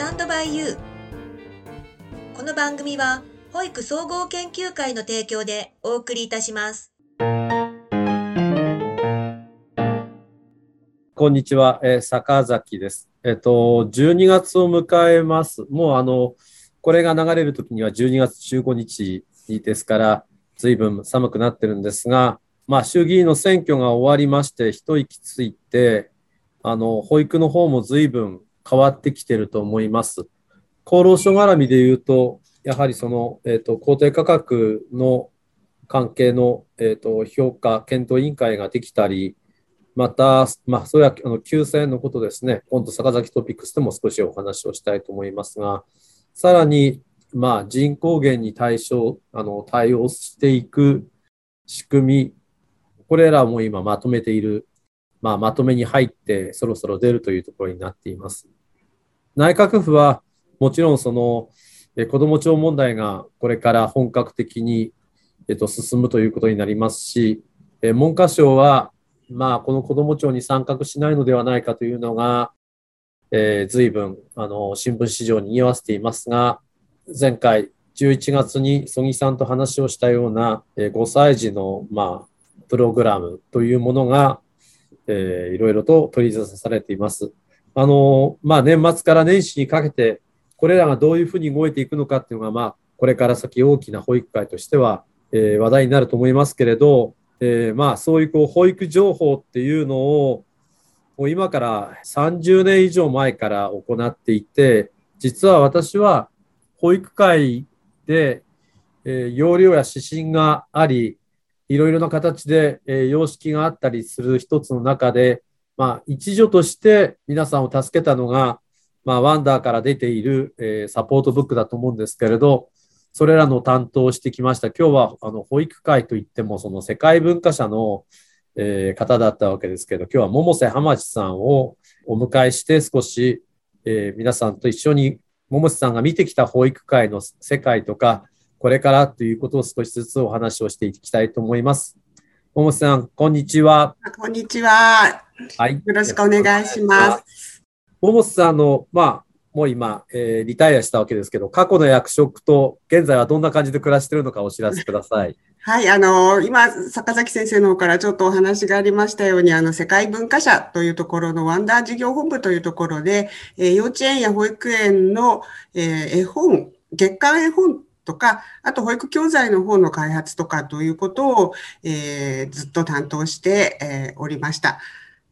タンドバイユーこの番組は保育総合研究会の提供でお送りいたしますこんにちは、えー、坂崎です。えっ、と、12月を迎えます。もうあの、これが流れるときには12月15日ですから、随分寒くなってるんですが、まあ、衆議院の選挙が終わりまして、一息ついて、あの、保育の方も随分変わってきてると思います。厚労省絡みで言うと、やはりその、えっ、と、公定価格の関係の、えっ、と、評価、検討委員会ができたり、また、まあ、それはあの休戦のことですね。今度、坂崎トピックスでも少しお話をしたいと思いますが、さらに、まあ、人口減に対象、あの、対応していく仕組み、これらも今まとめている、まあ、まとめに入って、そろそろ出るというところになっています。内閣府は、もちろんその、え子ども庁問題がこれから本格的に、えっと、進むということになりますし、え文科省は、まあ、この子ども庁に参画しないのではないかというのが、えー、随分、あの、新聞市場に言わせていますが、前回11月に曽木さんと話をしたような、えー、5歳児の、まあ、プログラムというものが、えー、いろいろと取り沙汰されています。あの、まあ、年末から年始にかけて、これらがどういうふうに動いていくのかっていうのが、まあ、これから先大きな保育会としては、えー、話題になると思いますけれど、えー、まあそういうこう保育情報っていうのをもう今から30年以上前から行っていて実は私は保育会で、えー、要領や指針がありいろいろな形で、えー、様式があったりする一つの中で、まあ、一助として皆さんを助けたのが、まあ、ワンダーから出ている、えー、サポートブックだと思うんですけれどそれらの担当をしてきました。今日はあの保育会といってもその世界文化社の、えー、方だったわけですけど、今日は百瀬浜地さんをお迎えして少し、えー、皆さんと一緒に百瀬さんが見てきた保育会の世界とか、これからということを少しずつお話をしていきたいと思います。百瀬さん、こんにちは。こんにちは。はい。よろしくお願いします。百瀬さんの、まあ、もう今、えー、リタイアしたわけですけど、過去の役職と現在はどんな感じで暮らしているのかお知らせください。はい、あの、今、坂崎先生の方からちょっとお話がありましたように、あの、世界文化社というところのワンダー事業本部というところで、えー、幼稚園や保育園の、えー、絵本、月間絵本とか、あと保育教材の方の開発とかということを、えー、ずっと担当して、えおりました。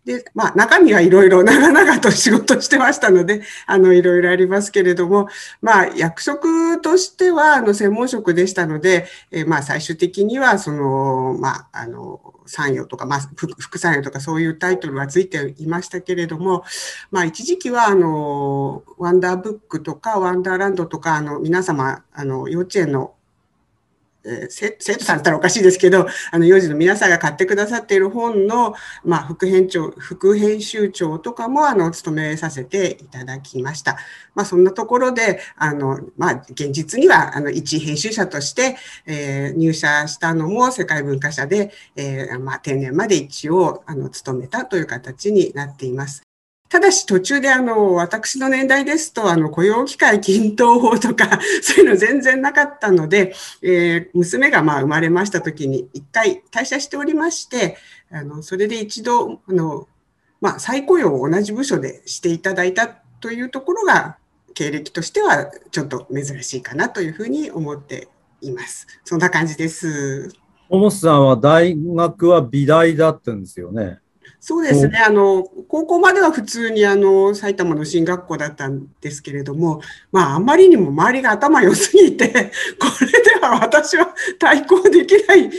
で、まあ、中身はいろいろ長々と仕事してましたので、あの、いろいろありますけれども、まあ、役職としては、あの、専門職でしたので、え、まあ、最終的には、その、まあ、あの、参与とか、まあ、副参与とかそういうタイトルはついていましたけれども、まあ、一時期は、あの、ワンダーブックとか、ワンダーランドとか、あの、皆様、あの、幼稚園の、生徒さんだったらおかしいですけど、あの、幼児の皆さんが買ってくださっている本の、まあ、副編長、副編集長とかも、あの、務めさせていただきました。まあ、そんなところで、あの、まあ、現実には、あの、一編集者として、えー、入社したのも世界文化社で、えー、まあ、定年まで一応、あの、務めたという形になっています。ただし途中であの、私の年代ですと、あの、雇用機会均等法とか、そういうの全然なかったので、えー、娘がまあ生まれました時に一回退社しておりまして、あの、それで一度、あの、まあ、再雇用を同じ部署でしていただいたというところが、経歴としてはちょっと珍しいかなというふうに思っています。そんな感じです。小さんは大学は美大だったんですよね。そうですね。あの、高校までは普通にあの、埼玉の進学校だったんですけれども、まあ、あんまりにも周りが頭良すぎて、これでは私は対抗できない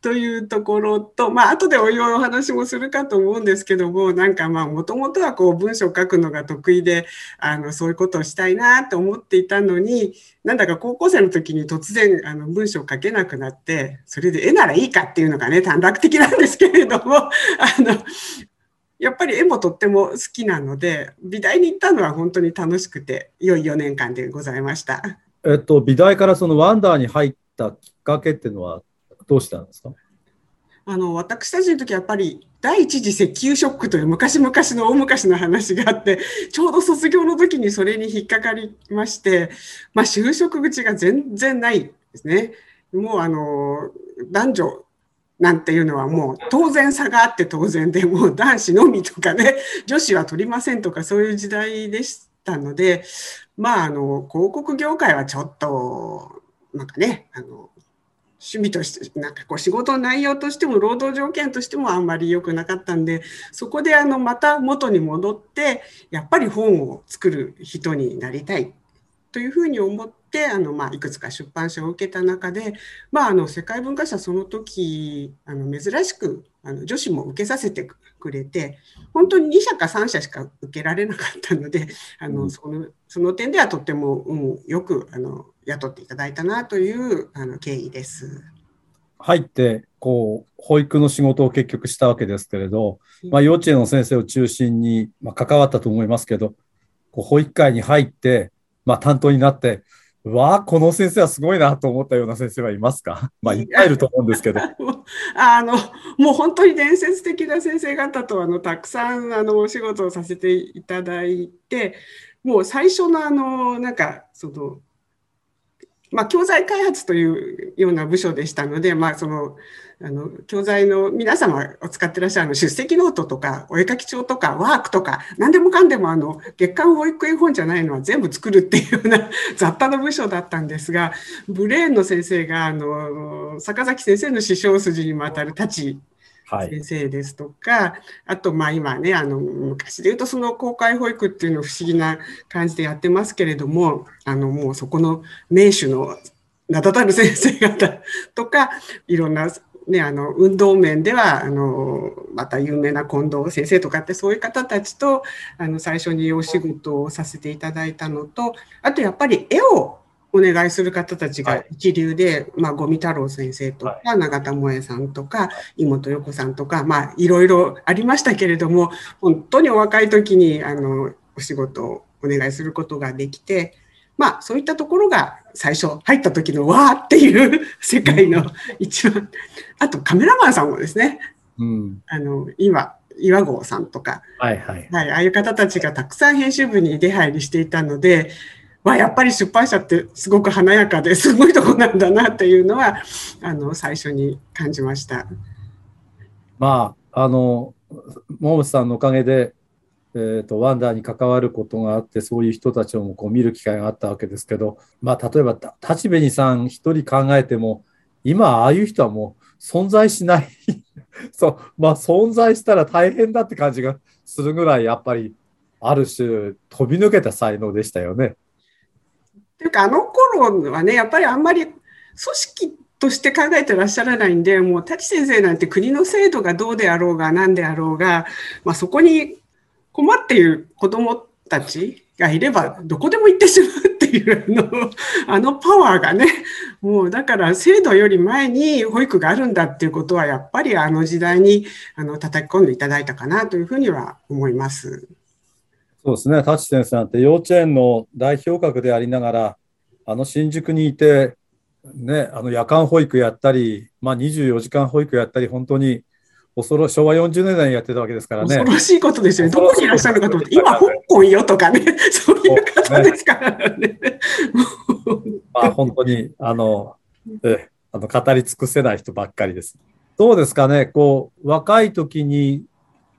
というところと、まあ、後でおいおいお話もするかと思うんですけども、なんかまあ、もともとはこう、文章を書くのが得意で、あの、そういうことをしたいなと思っていたのに、なんだか高校生の時に突然あの文章を書けなくなって、それで絵ならいいかっていうのがね、短絡的なんですけれども、あの、やっぱり絵もとっても好きなので、美大に行ったのは本当に楽しくて、良い4年間でございました。えっと、美大からそのワンダーに入ったきっかけっていうのはどうしたんですか？あの、私たちの時はやっぱり第一次石油ショックという昔々の大昔の話があって、ちょうど卒業の時にそれに引っかかりまして、まあ就職口が全然ないですね。もうあの、男女なんていうのはもう当然差があって当然で、もう男子のみとかね、女子は取りませんとかそういう時代でしたので、まああの、広告業界はちょっと、なんかね、あの、趣味として、なんかこう仕事の内容としても労働条件としてもあんまり良くなかったんで、そこであのまた元に戻って、やっぱり本を作る人になりたいというふうに思って、あのまあ、いくつか出版社を受けた中で、まあ、あの世界文化社その時あの珍しくあの女子も受けさせてくれて本当に2社か3社しか受けられなかったのであの、そのその点ではとっても、うん、よくあの雇っていただいたなというあの経緯です。入ってこう保育の仕事を結局したわけですけれど、まあ、幼稚園の先生を中心に、まあ、関わったと思いますけどこう保育会に入ってまあ、担当になって、わあ、この先生はすごいなと思ったような先生はいますか？まあ、いっぱいいると思うんですけど。あの、もう本当に伝説的な先生方と、あの、たくさん、あの、お仕事をさせていただいて、もう最初の、あの、なんか、その、まあ、教材開発というような部署でしたので、まあ、その、あの、教材の皆様を使ってらっしゃるの出席ノートとか、お絵かき帳とか、ワークとか、何でもかんでもあの、月刊保育絵本じゃないのは全部作るっていうような雑多な部署だったんですが、ブレーンの先生が、あの、坂崎先生の師匠筋にもあたる立ち先生ですとか、はい、あとまあ今ねあの昔で言うとその公開保育っていうのを不思議な感じでやってますけれどもあのもうそこの名手の名だたる先生方とかいろんなね、あの運動面ではあのまた有名な近藤先生とかってそういう方たちとあの最初にお仕事をさせていただいたのとあとやっぱり絵をお願いする方たちが一流で、はい、まあ、五味太郎先生とか、はい、永田萌さんとか、妹横さんとか、まあ、いろいろありましたけれども、本当にお若い時に、あの、お仕事をお願いすることができて、まあ、そういったところが最初入った時のわーっていう世界の一番、あとカメラマンさんもですね、うん、あの、今、岩合さんとか、はいはい。はい、ああいう方たちがたくさん編集部に出入りしていたので、わやっぱり出版社ってすごく華やかですごいとこなんだなっていうのはあの最初に感じました。まああのモーさんのおかげで、えーと、ワンダーに関わることがあってそういう人たちをもこう見る機会があったわけですけど、まあ、例えば立紅さん一人考えても今ああいう人はもう存在しない そうまあ存在したら大変だって感じがするぐらいやっぱりある種飛び抜けた才能でしたよね。というか、あの頃はね、やっぱりあんまり組織として考えてらっしゃらないんで、もう、舘先生なんて国の制度がどうであろうが何であろうが、まあ、そこに困っている子どもたちがいれば、どこでも行ってしまうっていうの、あのパワーがね、もうだから制度より前に保育があるんだっていうことは、やっぱりあの時代にあの叩き込んでいただいたかなというふうには思います。そうですね、舘先生なんて幼稚園の代表格でありながら、あの新宿にいて、ね、あの夜間保育やったり、まあ、24時間保育やったり、本当に恐ろ昭和40年代にやってたわけですからね。恐ろしいことですよね。どこにいらっしゃるのかと思って、今、香港よとかね、そういう方ですからね。まあ、本当にあのえあの語り尽くせない人ばっかりです。どうですかね、こう若い時に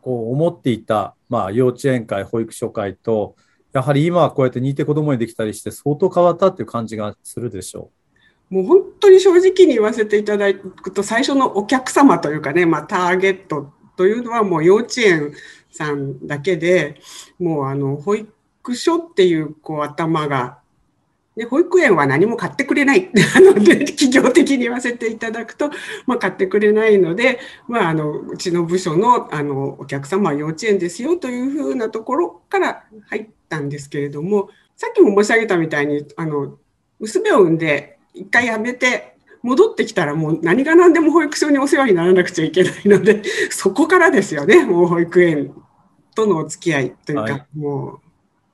こう思っていたまあ、幼稚園会、保育所会と、やはり今はこうやって似て子供にできたりして、相当変わったっていう感じがするでしょう。もう本当に正直に言わせていただくと、最初のお客様というかね、まあ、ターゲットというのはもう幼稚園さんだけで、もうあの保育所っていうこう頭がで保育園は何も買ってくれない。あので企業的に言わせていただくと、まあ、買ってくれないので、まあ、あのうちの部署のあのお客様は幼稚園ですよというふうなところから入ったんですけれども、さっきも申し上げたみたいに、あの娘を産んで一回辞めて戻ってきたらもう何が何でも保育所にお世話にならなくちゃいけないので、そこからですよね、もう保育園とのお付き合いというか、はい、もう。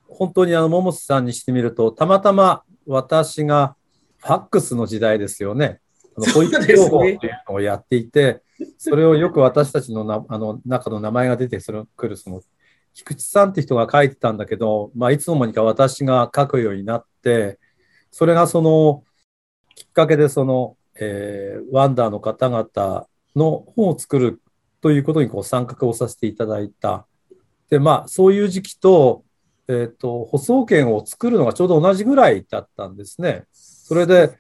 本当にあの桃瀬さんにしてみると、たまたま私がファックスの時代ですよね。あの保育情報っていうのをやっていて、ね、それをよく私たちのなあの中の名前が出てくる、その、菊池さんって人が書いてたんだけど、まあ、いつの間にか私が書くようになって、それがその、きっかけでその、えー、ワンダーの方々の本を作るということにこう参画をさせていただいた。で、まあ、そういう時期と、えっ、ー、と、舗装券を作るのがちょうど同じぐらいだったんですね。それで、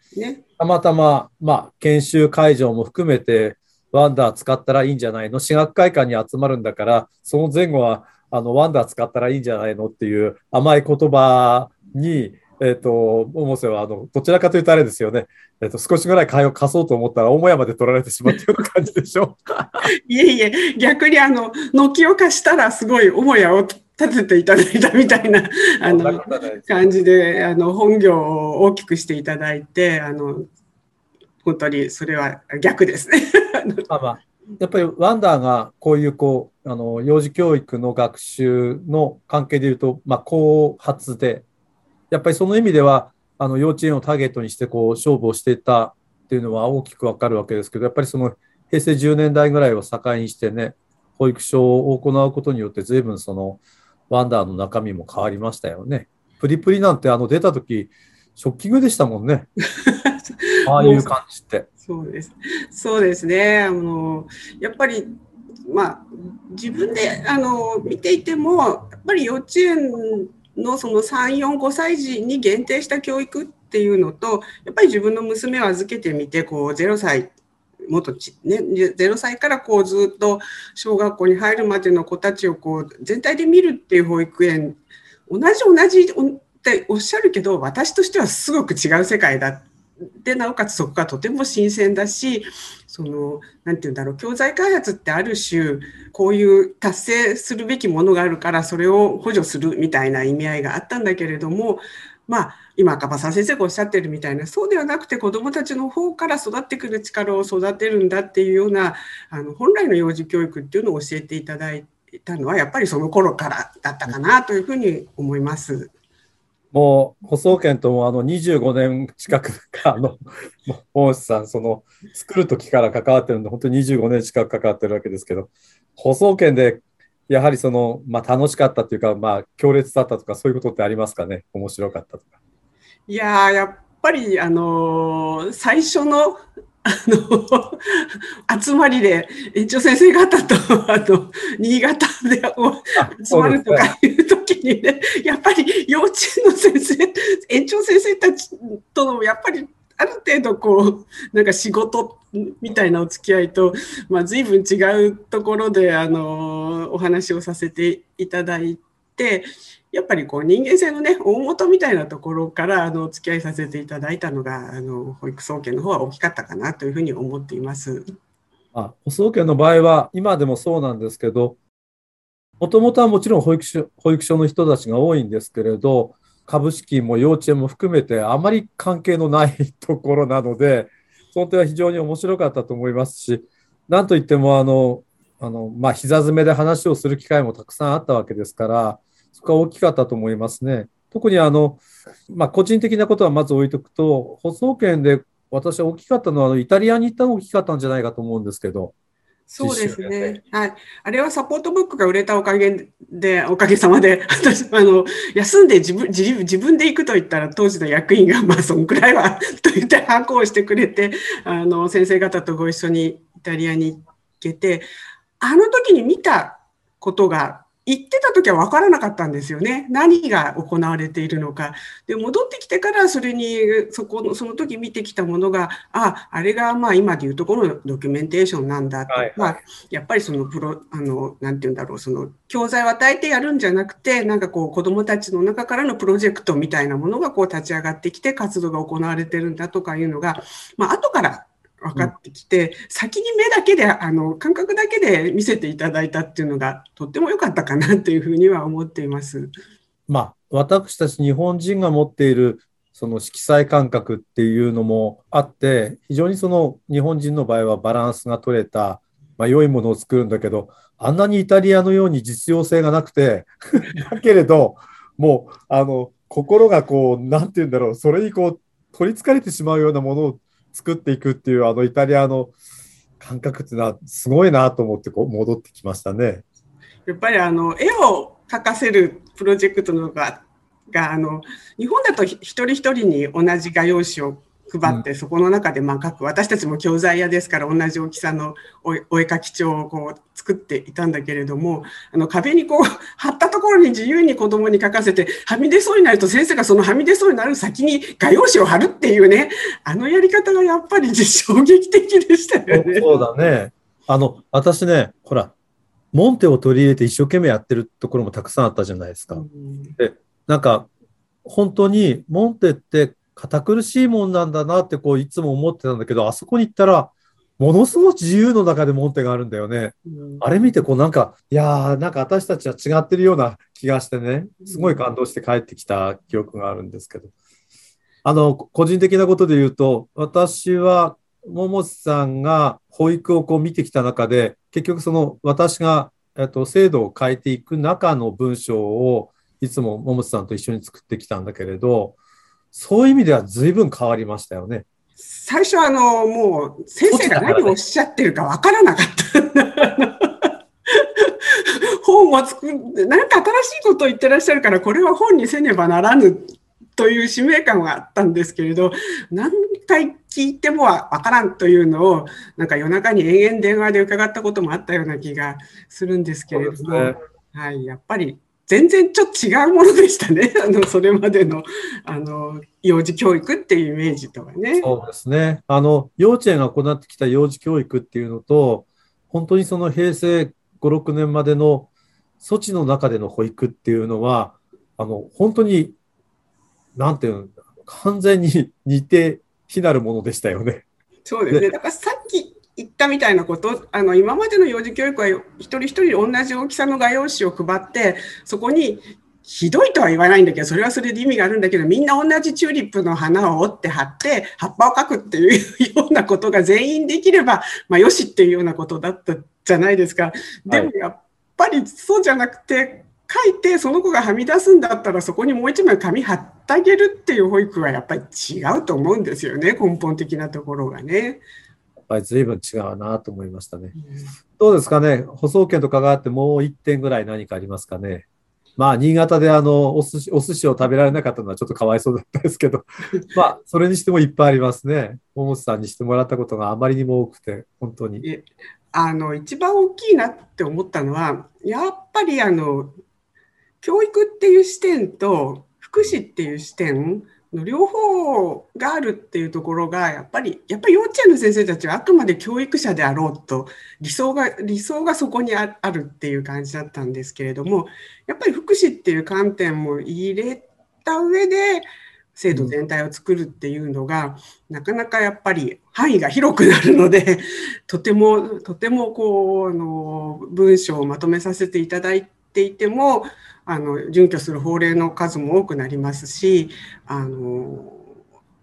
たまたま、まあ、研修会場も含めて、ワンダー使ったらいいんじゃないの？私学会館に集まるんだから、その前後は、あの、ワンダー使ったらいいんじゃないの？っていう甘い言葉に、えっ、ー、と、百瀬は、あの、どちらかというとあれですよね。えっ、ー、と、少しぐらい買いを貸そうと思ったら、母屋まで取られてしまったような感じでしょ いえいえ、逆にあの、軒を貸したら、すごい母屋を立てていただいたみたいな、あの、感じで、あの、本業を大きくしていただいて、あの、本当にそれは逆ですね。まあまあ、やっぱりワンダーがこういうこう、あの、幼児教育の学習の関係でいうと、まあ、後発で、やっぱりその意味では、あの幼稚園をターゲットにしてこう勝負をしていたっていうのは大きくわかるわけですけど、やっぱりその平成10年代ぐらいを境にしてね、保育所を行うことによって、随分そのワンダーの中身も変わりましたよね。プリプリなんてあの出た時ショッキングでしたもんね。ああいう感じって。そうです。そうですね。あの、やっぱり、まあ、自分で、あの、見ていても、やっぱり幼稚園のその3、4、5歳児に限定した教育っていうのと、やっぱり自分の娘を預けてみて、こう0歳、もっとち、ね、0歳からこうずっと小学校に入るまでの子たちをこう全体で見るっていう保育園、同じ同じっておっしゃるけど、私としてはすごく違う世界だってでなおかつそこがとても新鮮だしその何て言うんだろう教材開発ってある種こういう達成するべきものがあるからそれを補助するみたいな意味合いがあったんだけれどもまあ今赤羽さん先生がおっしゃってるみたいなそうではなくて子どもたちの方から育ってくる力を育てるんだっていうようなあの本来の幼児教育っていうのを教えていただいたのはやっぱりその頃からだったかなというふうに思います。もう、舗装券ともあの25年近くか、あの、大内さん、その、作る時から関わってるんで、本当に25年近く関わってるわけですけど、舗装券で、やはりその、まあ、楽しかったというか、まあ、強烈だったとか、そういうことってありますかね？面白かったとか。いややっぱり、あのー、最初のあの、集まりで、園長先生方と、あの、新潟で集まるとかいう時にね、やっぱり幼稚園の先生、園長先生たちとの、やっぱり、ある程度こう、なんか仕事みたいなお付き合いと、まあ、随分違うところで、あの、お話をさせていただいて、やっぱりこう人間性のね大元みたいなところからあのお付き合いさせていただいたのがあの保育総研の方は大きかったかなというふうに思っています。あ保総研の場合は今でもそうなんですけどもともとはもちろん保育所保育所の人たちが多いんですけれど株式も幼稚園も含めてあまり関係のないところなのでその点は非常に面白かったと思いますしなんといってもあのあの、まあ、膝詰めで話をする機会もたくさんあったわけですからそこは大きかったと思いますね。特にあの、まあ、個人的なことはまず置いとくと、舗装圏で私は大きかったのは、あのイタリアに行ったのが大きかったんじゃないかと思うんですけど。そうですね。はい。あれはサポートブックが売れたおかげで、おかげさまで、私、あの、休んで自分、自自分で行くと言ったら、当時の役員が、まあ、そんくらいは、と言って反抗してくれて、あの、先生方とご一緒にイタリアに行けて、あの時に見たことが行ってた時は分からなかったんですよね。何が行われているのか。で、戻ってきてからそれに、そこの、その時見てきたものが、あ、あれがまあ今でいうところのドキュメンテーションなんだと。はい、まあ、やっぱりそのプロ、あの、なんて言うんだろう、その教材を与えてやるんじゃなくて、なんかこう子供たちの中からのプロジェクトみたいなものがこう立ち上がってきて活動が行われてるんだとかいうのが、まあ後から分かってきて、うん、先に目だけであの感覚だけで見せていただいたっていうのがとっても良かったかなというふうには思っています。まあ、私たち日本人が持っているその色彩感覚っていうのもあって非常にその日本人の場合はバランスが取れた、まあ、良いものを作るんだけどあんなにイタリアのように実用性がなくて だけれどもうあの心がこう何て言うんだろうそれにこう取りつかれてしまうようなものを作っていくっていうあのイタリアの感覚っていうのはすごいなと思ってこう戻ってきましたね。やっぱりあの絵を描かせるプロジェクトのががあの日本だと一人一人に同じ画用紙を配って、そこの中でまあ書く私たちも教材屋ですから同じ大きさのお絵描き帳をこう作っていたんだけれどもあの壁にこう貼ったところに自由に子どもに書かせてはみ出そうになると先生がそのはみ出そうになる先に画用紙を貼るっていうねあのやり方がやっぱり衝撃的でしたよね。そうだねあの私ねほらモンテを取り入れて一生懸命やってるところもたくさんあったじゃないですか。うん、でなんか本当にモンテって堅苦しいもんなんだなってこういつも思ってたんだけど、あそこに行ったら、ものすごく自由の中でモンテがあるんだよね。うん、あれ見てこうなんか、いやーなんか私たちは違ってるような気がしてね、すごい感動して帰ってきた記憶があるんですけど。あの、個人的なことで言うと、私は桃地さんが保育をこう見てきた中で、結局その私が、えっと、制度を変えていく中の文章をいつも桃地さんと一緒に作ってきたんだけれど、そういう意味では随分変わりましたよね。最初あの、もう先生が何をおっしゃってるかわからなかった。本を作って何か新しいことを言ってらっしゃるからこれは本にせねばならぬという使命感はあったんですけれど何回聞いてもわからんというのをなんか夜中に延々電話で伺ったこともあったような気がするんですけれども、ね、はい、やっぱり全然ちょっと違うものでしたね。あの、それまでの、あの、幼児教育っていうイメージとかね。そうですね。あの、幼稚園が行ってきた幼児教育っていうのと、本当にその平成5、6年までの措置の中での保育っていうのは、あの、本当に、なんていうの、完全に似て非なるものでしたよね。そうですね。だからさ言ったみたいなこと、あの今までの幼児教育は一人一人同じ大きさの画用紙を配って、そこにひどいとは言わないんだけど、それはそれで意味があるんだけど、みんな同じチューリップの花を折って貼って、葉っぱを描くっていうようなことが全員できれば、まあ、よしっていうようなことだったじゃないですか。でもやっぱりそうじゃなくて、書いてその子がはみ出すんだったらそこにもう一枚紙貼ってあげるっていう保育はやっぱり違うと思うんですよね根本的なところがね。ぱり随分違うなと思いましたね。どうですかね、舗装券とかがあってもう1点ぐらい何かありますかね？まあ、新潟であのお寿司お寿司を食べられなかったのはちょっとかわいそうだったんですけど、まあ、それにしてもいっぱいありますね。桃さんにしてもらったことがあまりにも多くて、本当に。あの一番大きいなって思ったのは、やっぱりあの教育っていう視点と福祉っていう視点の両方があるっていうところがやっぱりやっぱり幼稚園の先生たちはあくまで教育者であろうと理想が理想がそこにあるっていう感じだったんですけれどもやっぱり福祉っていう観点も入れた上で制度全体を作るっていうのが、なかなかやっぱり範囲が広くなるので とてもとてもこうあの文章をまとめさせていただいていてもあの準拠する法令の数も多くなりますしあの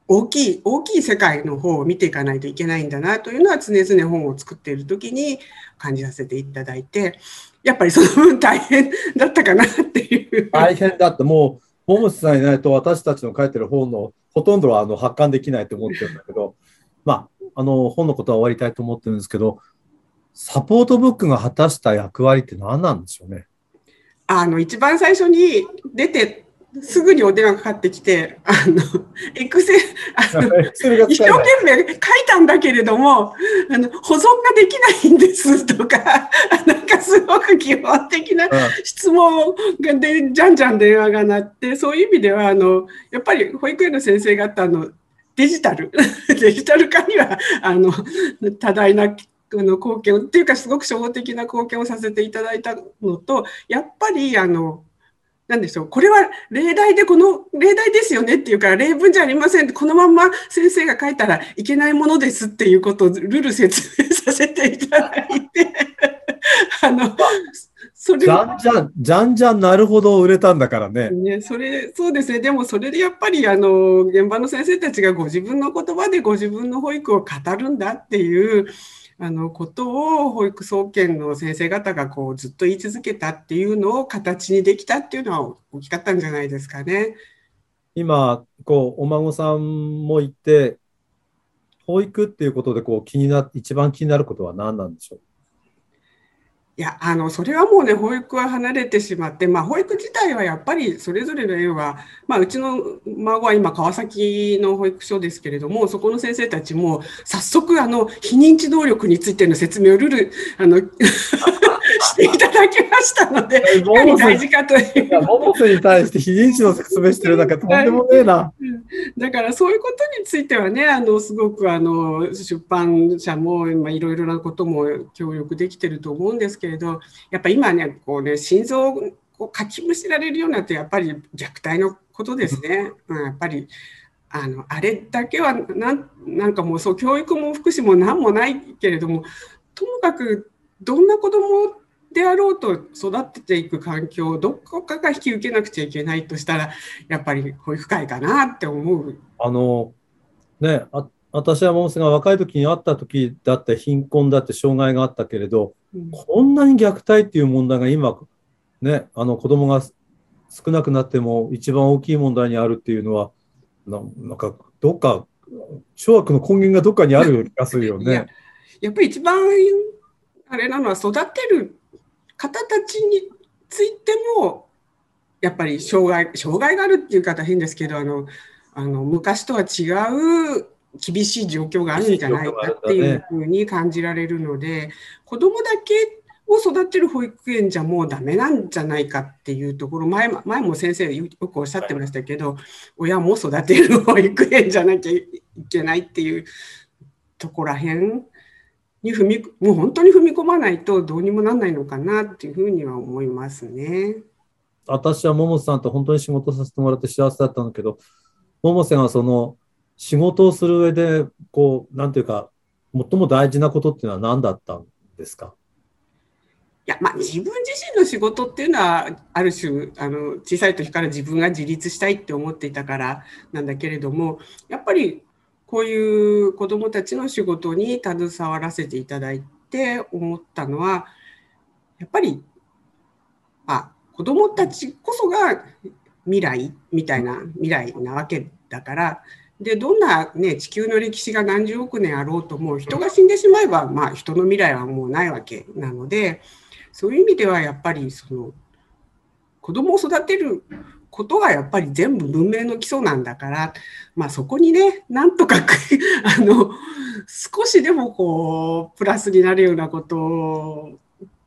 大きい大きい世界の方を見ていかないといけないんだなというのは常々本を作っている時に感じさせていただいてやっぱりその分大変だったかなっていう。大変だってもう桃地さんいないと私たちの書いてる本のほとんどはあの発刊できないと思ってるんだけど、まあ、あの本のことは終わりたいと思ってるんですけどサポートブックが果たした役割って何なんでしょうね？あの、一番最初に出て、すぐにお電話かかってきて、あの、エクセル、あの、一生懸命書いたんだけれども、あの、保存ができないんですとか、なんかすごく基本的な質問がで、じゃんじゃん電話が鳴って、そういう意味では、あの、やっぱり保育園の先生方のデジタル、デジタル化には、あの、多大なの貢献っていうかすごく初歩的な貢献をさせていただいたのとやっぱりあのなんでしょうこれは例題でこの例題ですよねっていうから例文じゃありませんこのまんま先生が書いたらいけないものですっていうことをルール説明させていただいて あのそれじゃんじゃん、じゃんじゃんなるほど売れたんだからね。ね、それ、そうですね。でもそれでやっぱり、あの、現場の先生たちがご自分の言葉でご自分の保育を語るんだっていう、あのことを保育総研の先生方がこうずっと言い続けたっていうのを形にできたっていうのは大きかったんじゃないですかね。今こうお孫さんもいて保育っていうことでこう気にな一番気になることは何なんでしょう？いや、あの、それはもうね、保育は離れてしまって、まあ、保育自体はやっぱりそれぞれの園は、まあ、うちの孫は今、川崎の保育所ですけれども、そこの先生たちも、早速、あの、非認知能力についての説明をルール、あの、していただきましたので、大事かという。モモスに対して非認知の説明してるなんかとんでもねえな。だからそういうことについてはね、あの、すごくあの、出版社も、まあ、いろいろなことも協力できてると思うんですけれど、やっぱ今ね、こうね、心臓をかきむしられるようなってやっぱり虐待のことですね。うん、やっぱりあのあれだけはなんなんかもうそう教育も福祉も何もないけれどもともかくどんな子供であろうと育てていく環境をどこかが引き受けなくちゃいけないとしたらやっぱり保育会かなって思う。あのねあ私はもうが若い時に会った時だって貧困だって障害があったけれど、うん、こんなに虐待っていう問題が今ねあの子供が少なくなっても一番大きい問題にあるっていうのはなんかどっか諸悪の根源がどっかにある気がするよね。やっぱり一番あれなのは育てる方たちについてもやっぱり障害障害があるっていう方変ですけどあのあの昔とは違う厳しい状況があるんじゃないかっていうふうに感じられるので、ね、子どもだけを育てる保育園じゃもうダメなんじゃないかっていうところ前前も先生よくおっしゃってましたけど、はい、親も育てる保育園じゃなきゃいけないっていうところらへんに踏みもう本当に踏み込まないとどうにもなんないのかなっていうふうには思いますね。私は桃さんと本当に仕事させてもらって幸せだったんだけど桃瀬がその仕事をする上でこうなんていうか最も大事なことっていうのは何だったんですか？いや、まあ、自分自身の仕事っていうのは、ある種、あの、小さい時から自分が自立したいって思っていたからなんだけれども、やっぱり、こういう子どもたちの仕事に携わらせていただいて思ったのは、やっぱり、あ、子どもたちこそが未来みたいな未来なわけだから、でどんな、ね、地球の歴史が何十億年あろうとも人が死んでしまえば、まあ、人の未来はもうないわけなのでそういう意味ではやっぱりその子供を育てることがやっぱり全部文明の基礎なんだから、まあ、そこにねなんとか あの少しでもこうプラスになるようなこと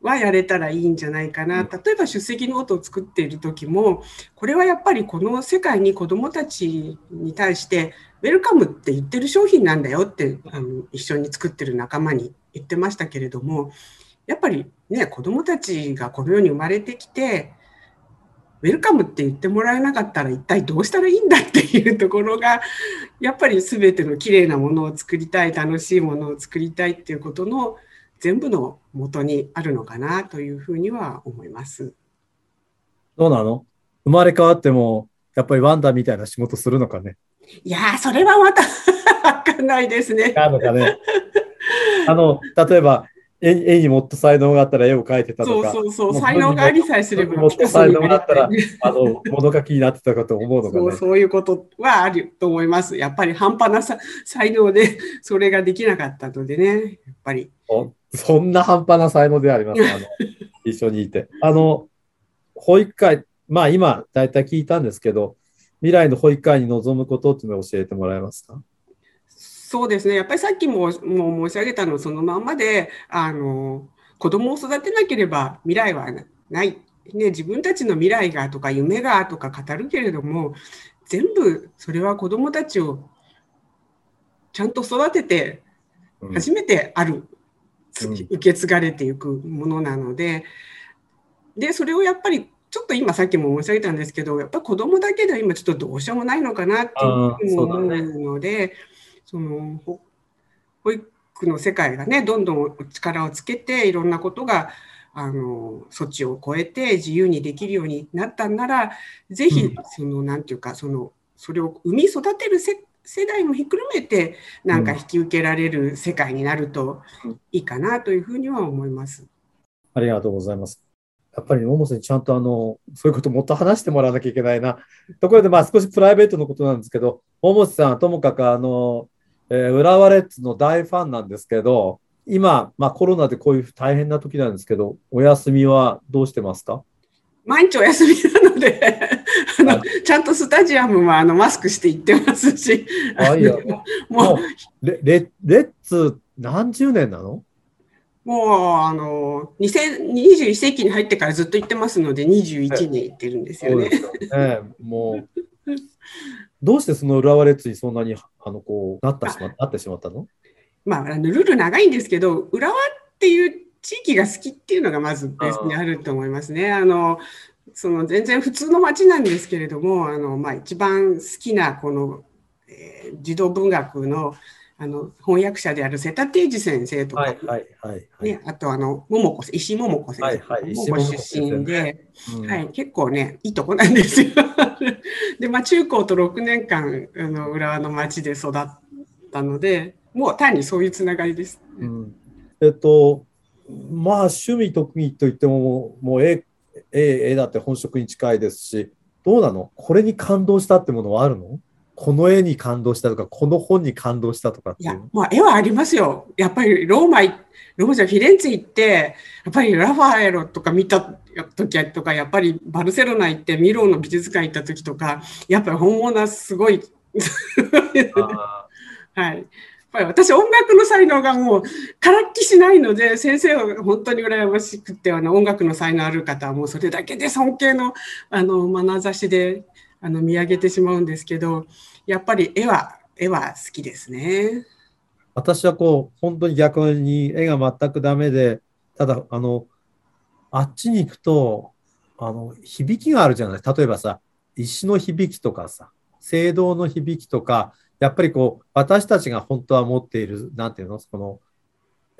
はやれたらいいんじゃないかな。例えば出席ノートを作っている時もこれはやっぱりこの世界に子どもたちに対してウェルカムって言ってる商品なんだよってあの一緒に作ってる仲間に言ってましたけれどもやっぱりね、子供たちがこの世に生まれてきて、ウェルカムって言ってもらえなかったら一体どうしたらいいんだっていうところが、やっぱり全ての綺麗なものを作りたい、楽しいものを作りたいっていうことの全部の元にあるのかなというふうには思います。どうなの？生まれ変わっても、やっぱりワンダみたいな仕事するのかね？いやそれはまた わかんないですね。あのかね？あの、例えば、絵にもっと才能があったら絵を描いてたとか。そうそうそう、才能がありさえすれば。もっと才能があったら、あの、物書きになってたかと思うのかね。そうそういうことはあると思います。やっぱり半端なさ才能でそれができなかったのでね、やっぱり。そんな半端な才能であります、あの、一緒にいて。あの、保育会、まあ今、大体聞いたんですけど、未来の保育会に臨むことっていうのを教えてもらえますか？そうですね。やっぱりさっきもも申し上げたのそのまんまで、あの、子供を育てなければ未来はない。ね、自分たちの未来がとか夢がとか語るけれども、全部それは子供たちをちゃんと育てて初めてある、うん、受け継がれていくものなので、で、それをやっぱりちょっと今さっきも申し上げたんですけど、やっぱ子供だけでは今ちょっとどうしようもないのかなっていうふうに思うので、その保育の世界がねどんどん力をつけていろんなことがあの措置を超えて自由にできるようになったんならぜひその何、うん、て言うかそのそれを生み育てる世世代もひっくるめてなんか引き受けられる世界になるといいかなというふうには思います。ありがとうございます。やっぱり桃瀬にちゃんとあのそういうこともっと話してもらわなきゃいけないな。ところでまあ少しプライベートのことなんですけど、桃瀬さんはともかくあのえー浦和レッズの大ファンなんですけど、今、まあコロナでこういう大変な時なんですけど、お休みはどうしてますか？毎日お休みなので、あの、ちゃんとスタジアムもあのマスクして行ってますし、あいや。もうレレレッツ何十年なの？もう、あの、2021世紀に入ってからずっと行ってますので、21年行ってるんですよね。そうですよね。もう、どうしてその浦和レッズにそんなにあのこうなったしまなってしまったの？まあ、あのルール長いんですけど、浦和っていう地域が好きっていうのがまずベースにあると思いますね。あの、その全然普通の町なんですけれども、あの、まあ、一番好きなこの、えー児童文学のあの翻訳者である瀬田定治先生とか、はいはいはいはい。ね、あとあの桃子石井桃子先生、はいはい石井桃子桃子先生出身で、うんはい、結構ね、いいとこなんですよ。で、まあ、中高と6年間、あの、浦和の町で育ったので、もう単にそういうつながりです。うんえっと、まあ趣味特技といってももうもう絵絵絵だって本職に近いですし、どうなの？これに感動したってものはあるの？この絵に感動したとか、この本に感動したとかっていやいう。、まあ、絵はありますよ。やっぱりローマい、ローマじゃフィレンツェ行って、やっぱりラファエロとか見た時とか、やっぱりバルセロナ行ってミロの美術館行った時とか、やっぱり本物はすごい。あ はい。やっぱり私、音楽の才能がもう、からっきしないので、先生は本当に羨ましくて、あの、音楽の才能ある方はもうそれだけで尊敬の、あの、眼差しで、あの、見上げてしまうんですけど、やっぱり絵は、絵は好きですね。私はこう、本当に逆に絵が全くダメで、ただ、あの、あっちに行くと、あの、響きがあるじゃない。例えばさ、石の響きとかさ、聖堂の響きとか、やっぱりこう、私たちが本当は持っている、なんていうの、その、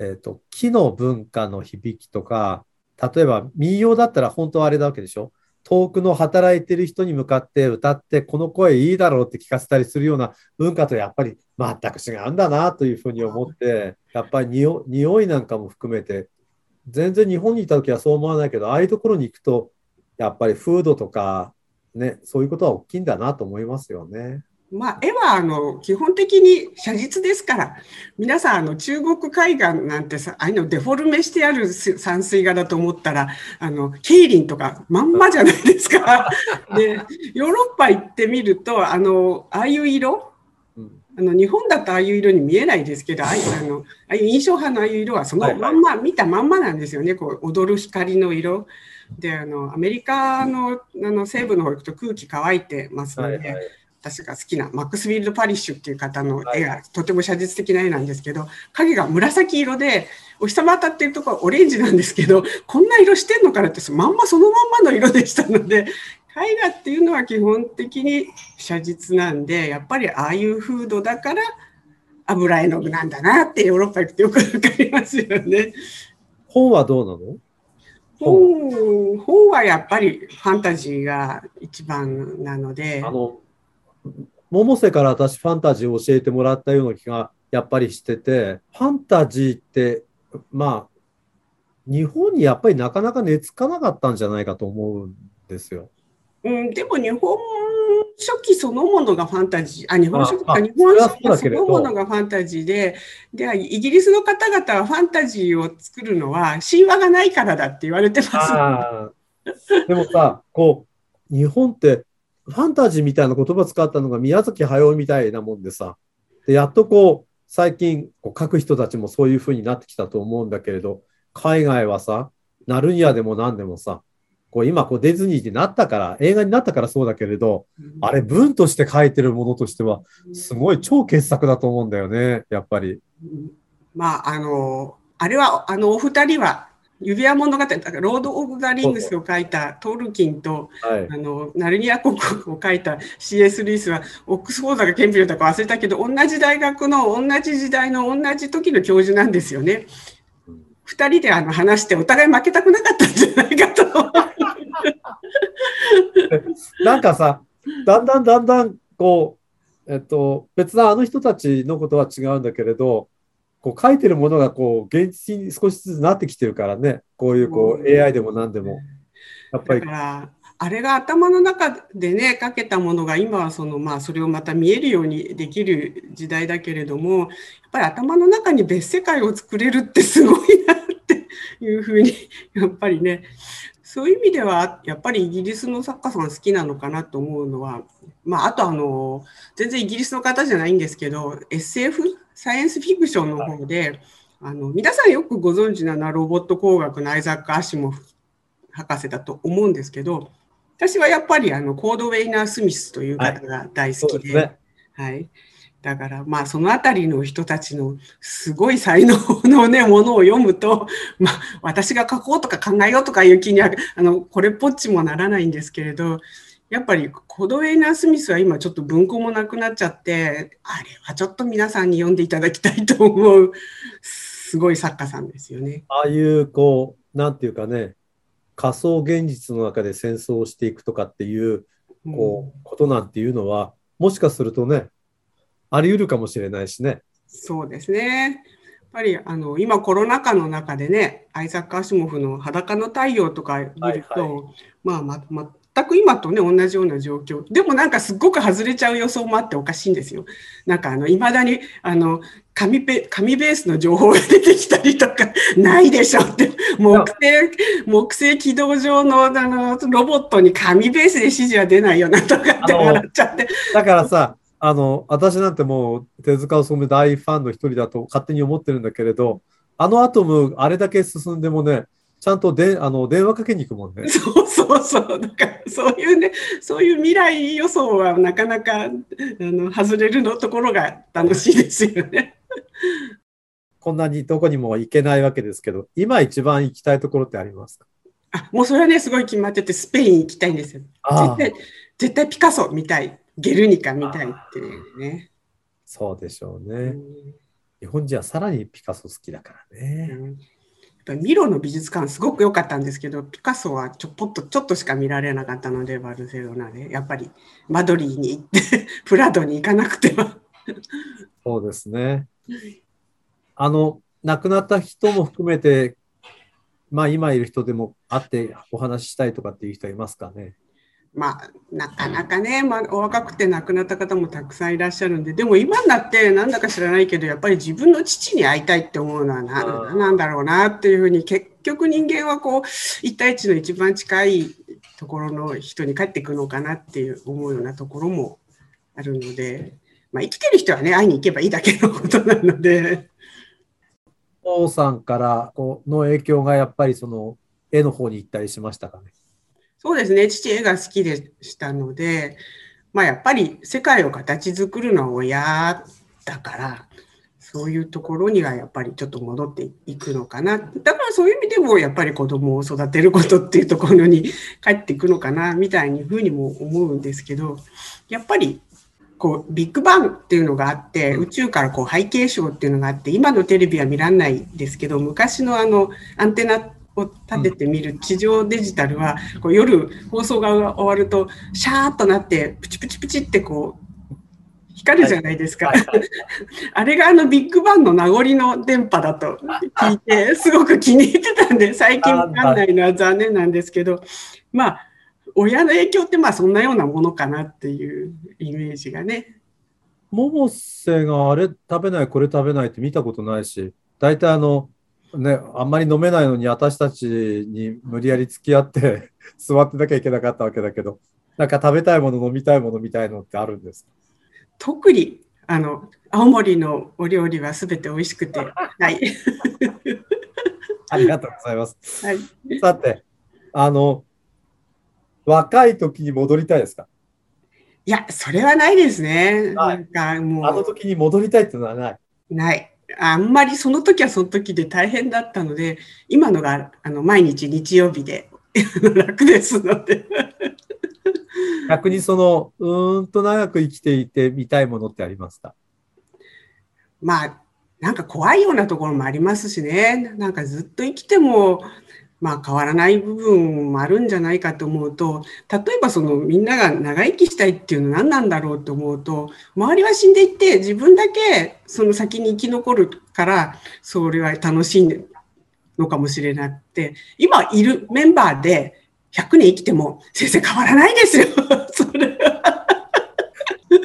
えっと、木の文化の響きとか、例えば民謡だったら本当はあれだわけでしょ？遠くの働いてる人に向かって歌って、この声いいだろうって聞かせたりするような文化とやっぱり全く違うんだなというふうに思って、やっぱり匂匂いなんかも含めて、全然日本にいた時はそう思わないけど、ああいうところに行くと、やっぱり風土とか、ね、そういうことは大きいんだなと思いますよね。まあ、絵はあの基本的に写実ですから、皆さんあの中国海岸なんてさ、ああいうのデフォルメしてある山水画だと思ったら、あのケイリンとかまんまじゃないですか。で、ヨーロッパ行ってみると、あのああいう色、うんあの日本だとああいう色に見えないですけど、ああいうあのああいう印象派のああいう色はそのまんま、見たまんまなんですよね。こう踊る光の色。で、あのアメリカのあの西部の方行くと空気乾いてますので。はいはい私が好きなマックス・ウィルド・パリッシュっていう方のはい絵がとても写実的な絵なんですけど影が紫色でお日様当たってるところはオレンジなんですけどこんな色してんのかなってまんまそのまんまの色でしたので絵画っていうのは基本的に写実なんでやっぱりああいう風土だから油絵の具なんだなってヨーロッパ行くとよくわかりますよね。本はどうなの？本本はやっぱりファンタジーが一番なので。あの、百瀬から私ファンタジーを教えてもらったような気がやっぱりしてて、ファンタジーって、まあ、日本にやっぱりなかなか根付かなかったんじゃないかと思うんですよ。うん、でも日本書紀そのものがファンタジー、あ、日本書紀ああか、日本書それはそのものがファンタジーで、ではイギリスの方々はファンタジーを作るのは神話がないからだって言われてます。でもさ、こう、日本ってファンタジーみたいな言葉使ったのが宮崎駿みたいなもんでさ、でやっとこう、最近こう書く人たちもそういう風になってきたと思うんだけれど、海外はさ、ナルニアでも何でもさ、こう今こうディズニーになったから、映画になったからそうだけれど、あれ文として書いてるものとしては、すごい超傑作だと思うんだよね、やっぱり。うん。まあ、あの、あれは、あの、お二人は、指輪物語、だからロード・オブ・ザ・リングスを書いたトールキンと、はい。あの、ナルニア国を書いた C.S. ルイスは、オックスフォードだかケンブリッジだか忘れたけど、同じ大学の同じ時代の同じ時の教授なんですよね。うん二人であの話して、お互い負けたくなかったんじゃないかと。なんかさ、だんだんだんだん、こう、えっと、別なあの人たちのことは違うんだけれど、こう書いてるものがこう現実に少しずつなってきてるからね、こういうこう AI でも何でも。やっぱり。だか、ら、あれが頭の中でね、かけたものが今はその、まあ、それをまた見えるようにできる時代だけれども、やっぱり頭の中に別世界を作れるってすごいなっていうふうに、やっぱりね、そういう意味では、やっぱりイギリスの作家さん好きなのかなと思うのは、まあ、あとあの、全然イギリスの方じゃないんですけど、SF、サイエンスフィクションの方で、あの、皆さんよくご存知なのはロボット工学のアイザック・アシモフ博士だと思うんですけど、私はやっぱりあのコードウェイナー・スミスという方が大好きで、はい、ね。はい、だからまあそのあたりの人たちのすごい才能のね、ものを読むと、まあ私が書こうとか考えようとかいう気には、あの、これっぽっちもならないんですけれど、やっぱりコードウェイナー・スミスは今ちょっと文庫もなくなっちゃって、あれはちょっと皆さんに読んでいただきたいと思う、すごい作家さんですよね。ああいうこう、なんていうかね、仮想現実の中で戦争をしていくとかっていうこう、ことなんていうのは、もしかするとね、あり得るかもしれないしね。そうですね。やっぱりあの今コロナ禍の中でね、アイザック・アシモフの裸の太陽とか見ると、はいはい、まあまま全く今とね、同じような状況。でもなんかすっごく外れちゃう予想もあっておかしいんですよ。なんかあの、未だに、あの、紙ペ、紙ベースの情報が出てきたりとか、ないでしょって、木星、木星軌道上の、あの、ロボットに紙ベースで指示は出ないよなとかって笑っちゃって。だからさ、あの、私なんてもう手塚治虫大ファンの一人だと勝手に思ってるんだけれど、あのアトム、あれだけ進んでもね、ちゃんとであの電話かけに行くもんね。そうそうそう。だからそういうね、そういう未来予想はなかなかあの外れるのところが楽しいですよね。こんなにどこにも行けないわけですけど、今一番行きたいところってありますか？あもうそれはね、すごい決まってて、スペイン行きたいんですよ。絶対、絶対ピカソ見たい。ゲルニカ見たいっていうね。そうでしょうね。うん、日本人はさらにピカソ好きだからね。うんミロの美術館すごく良かったんですけど、ピカソはちょぽっとちょっとしか見られなかったので、バルセロナで。やっぱりマドリーに行って プラドに行かなくてはそうですね。あの、亡くなった人も含めて、まあ今いる人でも会ってお話ししたいとかっていう人はいますかね？まあ、なかなかね、まあ、お若くて亡くなった方もたくさんいらっしゃるんで、でも今になってなんだか知らないけど、やっぱり自分の父に会いたいって思うのは何なんだろうなっていうふうに、結局人間はこう、一対一の一番近いところの人に帰ってくるのかなっていう思うようなところもあるので、まあ、生きてる人はね、会いに行けばいいだけのことなので。王さんからこの影響がやっぱりその絵の方に行ったりしましたかね？そうですね。父絵が好きでしたので、まあやっぱり世界を形作るのは親だから、そういうところにはやっぱりちょっと戻っていくのかな。だからそういう意味でもやっぱり子供を育てることっていうところに帰っていくのかな、みたいにふうにも思うんですけど、やっぱりこうビッグバンっていうのがあって宇宙からこう背景ショーっていうのがあって今のテレビは見らんないですけど昔のあのアンテナを立ててみる地上デジタルは、こう夜放送が終わるとシャーッとなってプチプチプチってこう光るじゃないですか。あれがあのビッグバンの名残の電波だと聞いて、すごく気に入ってたんで、最近わかんないのは残念なんですけど、まあ、親の影響ってまあそんなようなものかなっていうイメージがね。百瀬があれ食べない、これ食べないって見たことないし、大体あの、ね、あんまり飲めないのに私たちに無理やり付き合って 座ってなきゃいけなかったわけだけど、なんか食べたいもの、飲みたいものみたいのってあるんです特にあの青森のお料理はすべて美味しくて、はい。ありがとうございます。はい、さて、あの、若い時に戻りたいですか？いや、それはないですね。なんかもう。あの時に戻りたいっていうのはない。ない。あんまりその時はその時で大変だったので、今のがあの毎日日曜日で楽ですので逆にその、うんと長く生きていてみたいものってありますか？まあ、なんか怖いようなところもありますしね。なんかずっと生きても、まあ変わらない部分もあるんじゃないかと思うと、例えばそのみんなが長生きしたいっていうのは何なんだろうと思うと、周りは死んでいって自分だけその先に生き残るから、それは楽しいのかもしれなくて、今いるメンバーで100年生きても先生変わらないですよ。それ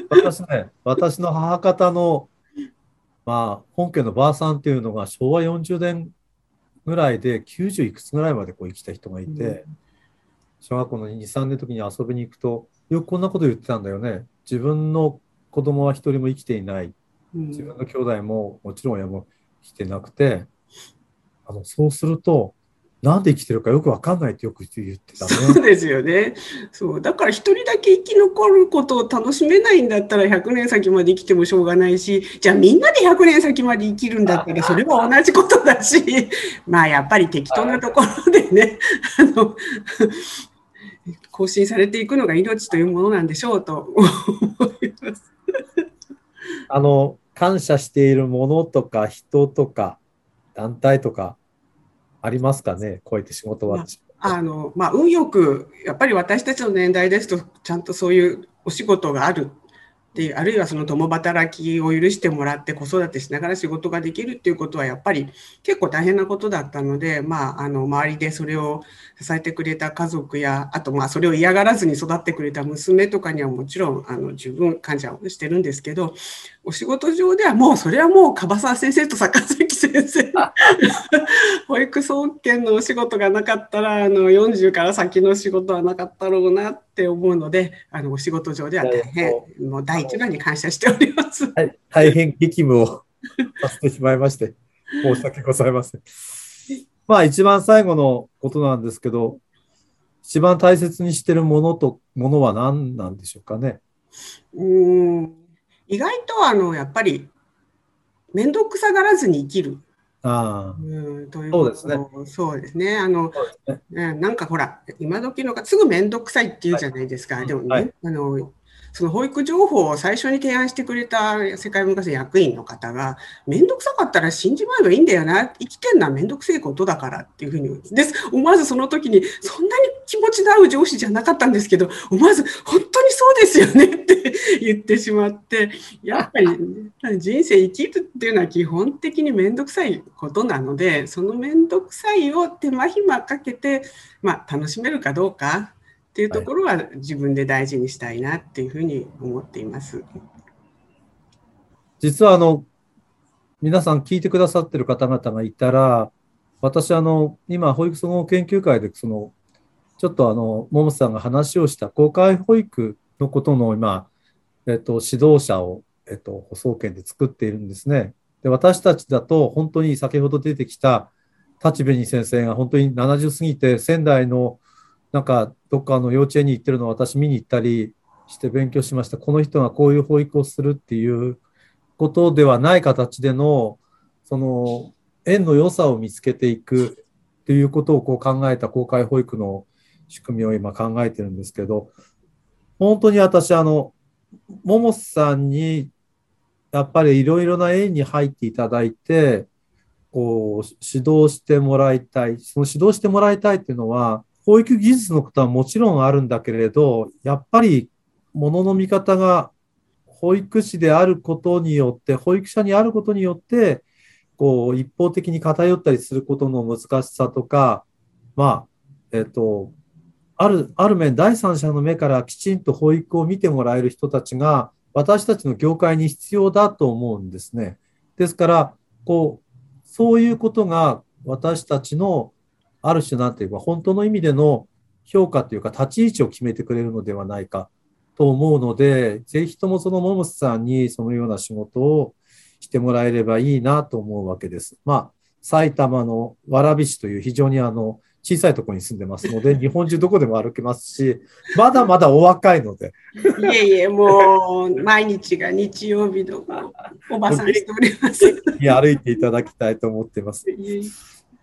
私ね、私の母方の、まあ、本家のばあさんっていうのが昭和40年ぐらいで90いくつぐらいまでこう生きた人がいて、うん、小学校の2、3年の時に遊びに行くと、よくこんなこと言ってたんだよね。自分の子供は一人も生きていない。自分の兄弟ももちろん親も生きてなくて、あのそうすると、なんで生きてるかよくわかんないってよく言ってたね。そうですよね。そう。だから一人だけ生き残ることを楽しめないんだったら100年先まで生きてもしょうがないし、じゃあみんなで100年先まで生きるんだったらそれは同じことだし、まあやっぱり適当なところでね、あの、更新されていくのが命というものなんでしょうと思います。あの、感謝しているものとか人とか団体とかありますかね、こうやって仕事は。あのまあ、運よく、やっぱり私たちの年代ですと、ちゃんとそういうお仕事があるであるいはその共働きを許してもらって子育てしながら仕事ができるっていうことはやっぱり結構大変なことだったので、まあ、あの周りでそれを支えてくれた家族やあとまあそれを嫌がらずに育ってくれた娘とかにはもちろんあの十分感謝をしてるんですけどお仕事上ではもうそれはもう樺沢先生と坂崎先生 保育総研のお仕事がなかったらあの40から先の仕事はなかったろうなって思うのであのお仕事上では大変もう大一番に感謝しております。はい、大変激務をさせてしまいまして、申し訳ございません。まあ、一番最後のことなんですけど、一番大切にしてるものと、ものは何なんでしょうかね？うん意外とあのやっぱり面倒くさがらずに生きる。あうん、というそうですね。そうですね。あの、ね、なんかほら、今時のがすぐ面倒くさいって言うじゃないですか。はい、でもね、はい、あのその保育情報を最初に提案してくれた世界文化祭役員の方が、めんどくさかったら死んじまえばいいんだよな、生きてんのはめんどくせえことだからっていうふうにです。思わずその時に、そんなに気持ちの合う上司じゃなかったんですけど、思わず、本当にそうですよねって言ってしまって、やっぱり、人生生きるっていうのは基本的にめんどくさいことなので、そのめんどくさいを手間暇かけて、まあ、楽しめるかどうか、っていうところは自分で大事にしたいなっていうふうに思っています。実はあの皆さん聞いてくださってる方々がいたら私あの今保育総合研究会でそのちょっとあの桃さんが話をした公開保育のことの今、えっと、指導者を、えっと、保送研で作っているんですね。で私たちだと本当に先ほど出てきた立紅先生が本当に70過ぎて仙台のなんかどっかの幼稚園に行ってるのを私見に行ったりして勉強しました。この人がこういう保育をするっていうことではない形での、その園の良さを見つけていくっていうことをこう考えた公開保育の仕組みを今考えてるんですけど、本当に私、あの、ももさんにやっぱりいろいろな園に入っていただいて、こう指導してもらいたい。その指導してもらいたいっていうのは、保育技術のことはもちろんあるんだけれど、やっぱりものの見方が保育士であることによって、保育者にあることによって、こう一方的に偏ったりすることの難しさとか、まあ、えっ、と、ある、ある面、第三者の目からきちんと保育を見てもらえる人たちが、私たちの業界に必要だと思うんですね。ですから、こう、そういうことが私たちのある種なんていうか、本当の意味での評価というか、立ち位置を決めてくれるのではないかと思うので、ぜひともそのモムスさんにそのような仕事をしてもらえればいいなと思うわけです。まあ、埼玉の蕨市という非常にあの、小さいところに住んでますので、日本中どこでも歩けますし、まだまだお若いので。いえいえ、もう、毎日が日曜日のおばさんしております。歩いていただきたいと思っています。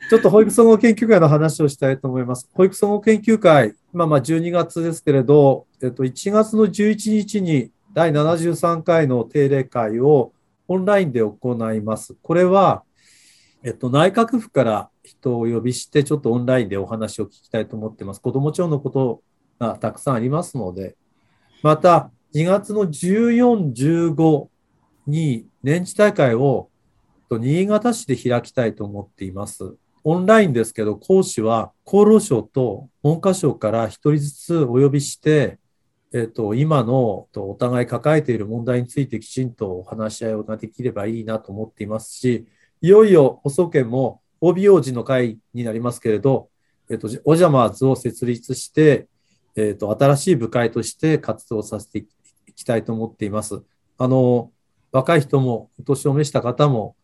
ちょっと保育総合研究会の話をしたいと思います。保育総合研究会、まあまあ12月ですけれど、えっと、1月の11日に第73回の定例会をオンラインで行います。これは、えっと、内閣府から人を呼びして、ちょっとオンラインでお話を聞きたいと思っています。子ども庁のことがたくさんありますので、また、2月の14、15に年次大会を新潟市で開きたいと思っています。オンラインですけど、講師は厚労省と文科省から一人ずつお呼びして、えっと、今のお互い抱えている問題についてきちんとお話し合いができればいいなと思っていますし、いよいよ放送権も OBOG の会になりますけれど、えっと、オジャマーズを設立して、えっと、新しい部会として活動させていきたいと思っています。あの、若い人も、お年を召した方も、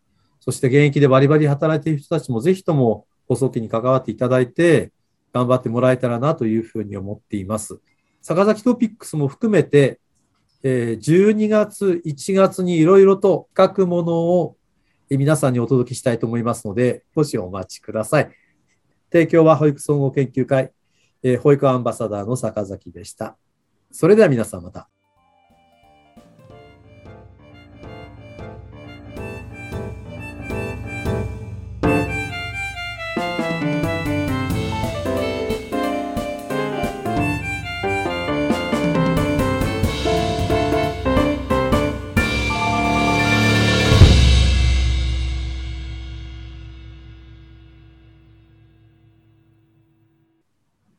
そして現役でバリバリ働いている人たちも、ぜひとも放送機に関わっていただいて、頑張ってもらえたらなというふうに思っています。坂崎トピックスも含めて、12月、1月にいろいろと企画ものを皆さんにお届けしたいと思いますので、少しお待ちください。提供は保育総合研究会、保育アンバサダーの坂崎でした。それでは皆さんまた。